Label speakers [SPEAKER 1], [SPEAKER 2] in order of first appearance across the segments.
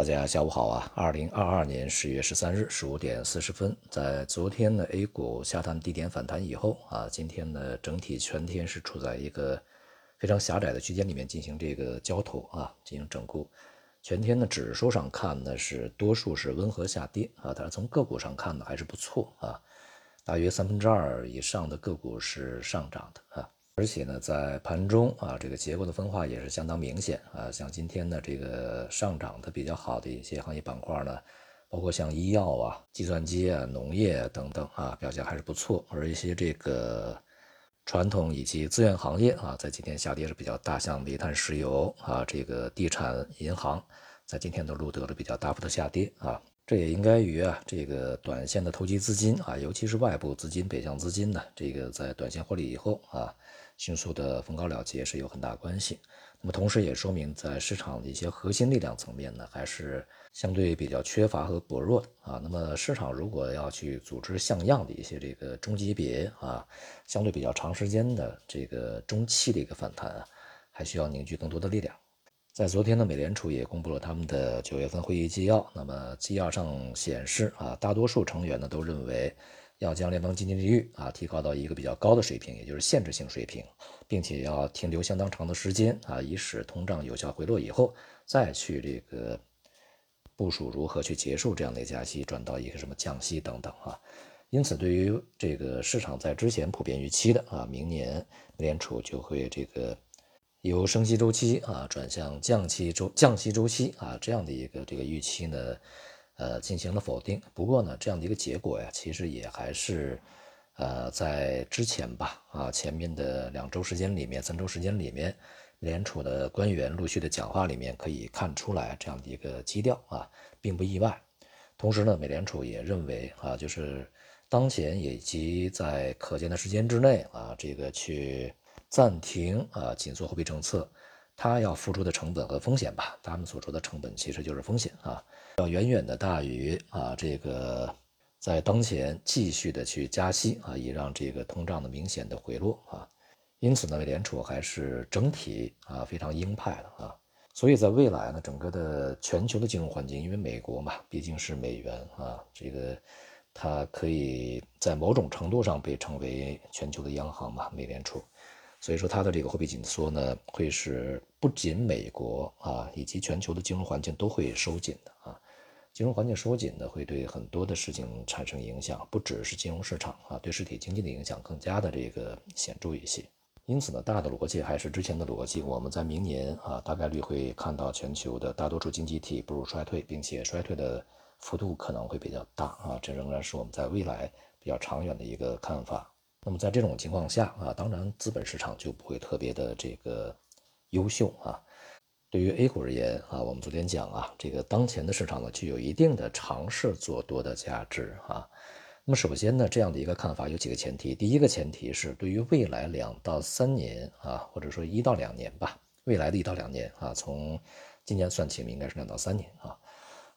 [SPEAKER 1] 大家下午好啊！二零二二年十月十三日十五点四十分，在昨天的 A 股下探低点反弹以后啊，今天呢整体全天是处在一个非常狭窄的区间里面进行这个交投啊，进行整固。全天的指数上看呢是多数是温和下跌啊，但是从个股上看呢还是不错啊，大约三分之二以上的个股是上涨的啊。而且呢，在盘中啊，这个结构的分化也是相当明显啊。像今天呢，这个上涨的比较好的一些行业板块呢，包括像医药啊、计算机啊、农业等等啊，表现还是不错。而一些这个传统以及资源行业啊，在今天下跌是比较大，像煤炭、石油啊，这个地产、银行，在今天都录得了比较大幅的下跌啊。这也应该与啊这个短线的投机资金啊，尤其是外部资金、北向资金呢，这个在短线获利以后啊。迅速的逢高了结是有很大关系，那么同时也说明在市场的一些核心力量层面呢，还是相对比较缺乏和薄弱的啊。那么市场如果要去组织像样的一些这个中级别啊，相对比较长时间的这个中期的一个反弹啊，还需要凝聚更多的力量。在昨天呢，美联储也公布了他们的九月份会议纪要，那么纪要上显示啊，大多数成员呢都认为。要将联邦基金利率啊提高到一个比较高的水平，也就是限制性水平，并且要停留相当长的时间啊，以使通胀有效回落以后，再去这个部署如何去结束这样的加息，转到一个什么降息等等啊。因此，对于这个市场在之前普遍预期的啊，明年美联储就会这个由升息周期啊转向降息周降息周期啊这样的一个这个预期呢。呃，进行了否定。不过呢，这样的一个结果呀，其实也还是，呃，在之前吧，啊，前面的两周时间里面，三周时间里面，联储的官员陆续的讲话里面可以看出来这样的一个基调啊，并不意外。同时呢，美联储也认为啊，就是当前以及在可见的时间之内啊，这个去暂停啊紧缩货币政策。它要付出的成本和风险吧，他们所说的成本其实就是风险啊，要远远的大于啊这个在当前继续的去加息啊，以让这个通胀的明显的回落啊。因此呢，美联储还是整体啊非常鹰派的啊。所以在未来呢，整个的全球的金融环境，因为美国嘛毕竟是美元啊，这个它可以在某种程度上被称为全球的央行嘛，美联储。所以说，它的这个货币紧缩呢，会使不仅美国啊，以及全球的金融环境都会收紧的啊。金融环境收紧呢，会对很多的事情产生影响，不只是金融市场啊，对实体经济的影响更加的这个显著一些。因此呢，大的逻辑还是之前的逻辑，我们在明年啊，大概率会看到全球的大多数经济体步入衰退，并且衰退的幅度可能会比较大啊。这仍然是我们在未来比较长远的一个看法。那么在这种情况下啊，当然资本市场就不会特别的这个优秀啊。对于 A 股而言啊，我们昨天讲啊，这个当前的市场呢具有一定的尝试做多的价值啊。那么首先呢，这样的一个看法有几个前提。第一个前提是对于未来两到三年啊，或者说一到两年吧，未来的一到两年啊，从今年算起，应该是两到三年啊。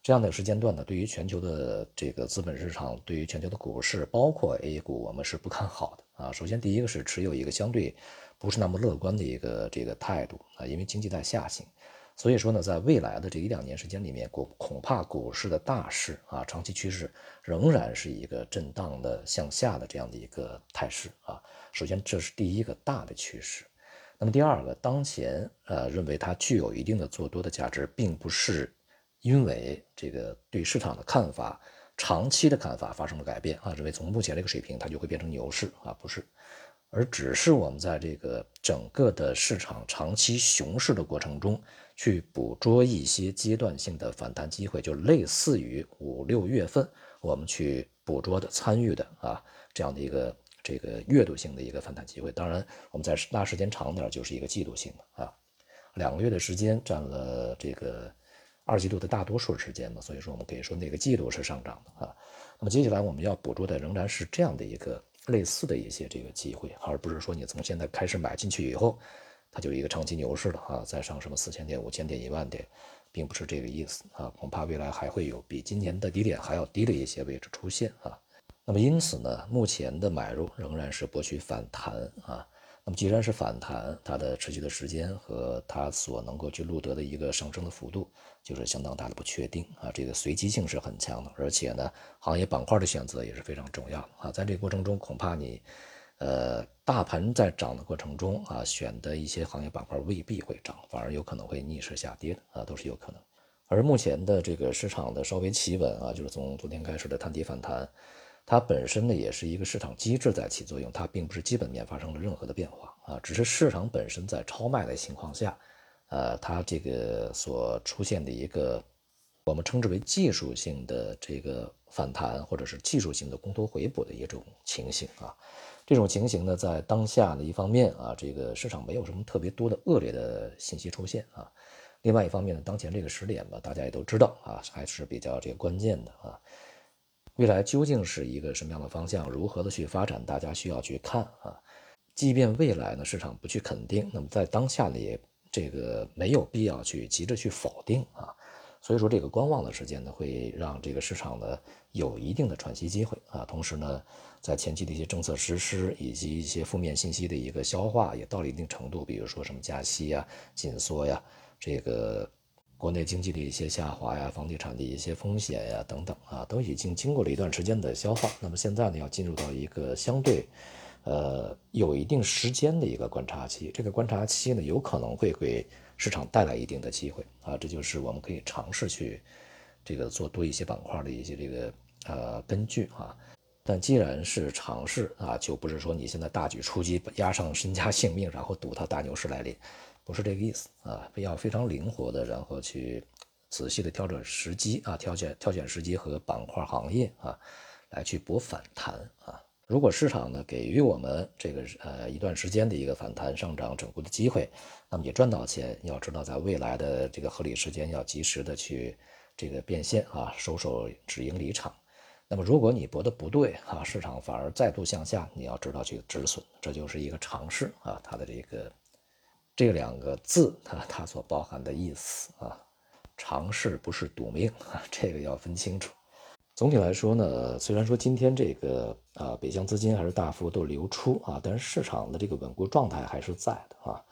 [SPEAKER 1] 这样的时间段呢，对于全球的这个资本市场，对于全球的股市，包括 A 股，我们是不看好的啊。首先，第一个是持有一个相对不是那么乐观的一个这个态度啊，因为经济在下行，所以说呢，在未来的这一两年时间里面，股恐怕股市的大势啊，长期趋势仍然是一个震荡的向下的这样的一个态势啊。首先，这是第一个大的趋势。那么第二个，当前呃认为它具有一定的做多的价值，并不是。因为这个对市场的看法，长期的看法发生了改变啊，认为从目前这个水平它就会变成牛市啊，不是，而只是我们在这个整个的市场长期熊市的过程中，去捕捉一些阶段性的反弹机会，就类似于五六月份我们去捕捉的、参与的啊这样的一个这个月度性的一个反弹机会。当然，我们在拉时间长点，就是一个季度性的啊，两个月的时间占了这个。二季度的大多数时间嘛，所以说我们可以说那个季度是上涨的啊？那么接下来我们要捕捉的仍然是这样的一个类似的一些这个机会，而不是说你从现在开始买进去以后，它就一个长期牛市了啊，再上什么四千点、五千点、一万点，并不是这个意思啊，恐怕未来还会有比今年的低点还要低的一些位置出现啊。那么因此呢，目前的买入仍然是博取反弹啊。那么既然是反弹，它的持续的时间和它所能够去录得的一个上升的幅度，就是相当大的不确定啊。这个随机性是很强的，而且呢，行业板块的选择也是非常重要啊。在这个过程中，恐怕你，呃，大盘在涨的过程中啊，选的一些行业板块未必会涨，反而有可能会逆势下跌啊，都是有可能。而目前的这个市场的稍微企稳啊，就是从昨天开始的探底反弹。它本身呢也是一个市场机制在起作用，它并不是基本面发生了任何的变化啊，只是市场本身在超卖的情况下，呃，它这个所出现的一个我们称之为技术性的这个反弹，或者是技术性的供多回补的一种情形啊。这种情形呢，在当下的一方面啊，这个市场没有什么特别多的恶劣的信息出现啊。另外一方面呢，当前这个时点吧，大家也都知道啊，还是比较这个关键的啊。未来究竟是一个什么样的方向，如何的去发展，大家需要去看啊。即便未来呢市场不去肯定，那么在当下呢也这个没有必要去急着去否定啊。所以说这个观望的时间呢，会让这个市场呢有一定的喘息机会啊。同时呢，在前期的一些政策实施以及一些负面信息的一个消化也到了一定程度，比如说什么加息呀、紧缩呀，这个。国内经济的一些下滑呀，房地产的一些风险呀，等等啊，都已经经过了一段时间的消化。那么现在呢，要进入到一个相对，呃，有一定时间的一个观察期。这个观察期呢，有可能会给市场带来一定的机会啊。这就是我们可以尝试去这个做多一些板块的一些这个呃根据啊。但既然是尝试啊，就不是说你现在大举出击，押上身家性命，然后赌它大牛市来临。不是这个意思啊，要非常灵活的，然后去仔细的挑准时机啊，挑选挑选时机和板块行业啊，来去博反弹啊。如果市场呢给予我们这个呃一段时间的一个反弹上涨整固的机会，那么也赚到钱。要知道，在未来的这个合理时间，要及时的去这个变现啊，收手止盈离场。那么如果你博的不对啊，市场反而再度向下，你要知道去止损，这就是一个尝试啊，它的这个。这两个字，它它所包含的意思啊，尝试不是赌命啊，这个要分清楚。总体来说呢，虽然说今天这个啊北向资金还是大幅度流出啊，但是市场的这个稳固状态还是在的啊。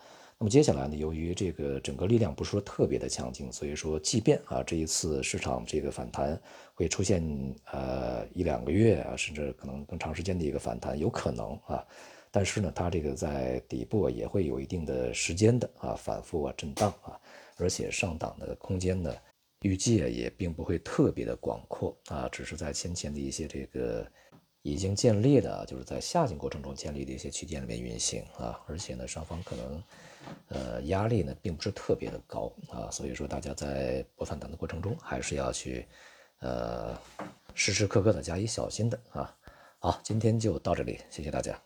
[SPEAKER 1] 那么接下来呢，由于这个整个力量不是说特别的强劲，所以说即便啊这一次市场这个反弹会出现呃一两个月啊，甚至可能更长时间的一个反弹，有可能啊。但是呢，它这个在底部也会有一定的时间的啊反复啊震荡啊，而且上档的空间呢，预计也并不会特别的广阔啊，只是在先前的一些这个已经建立的，就是在下行过程中建立的一些区间里面运行啊，而且呢，双方可能呃压力呢并不是特别的高啊，所以说大家在不反弹的过程中还是要去呃时时刻刻的加以小心的啊。好，今天就到这里，谢谢大家。